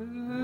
Mm-hmm.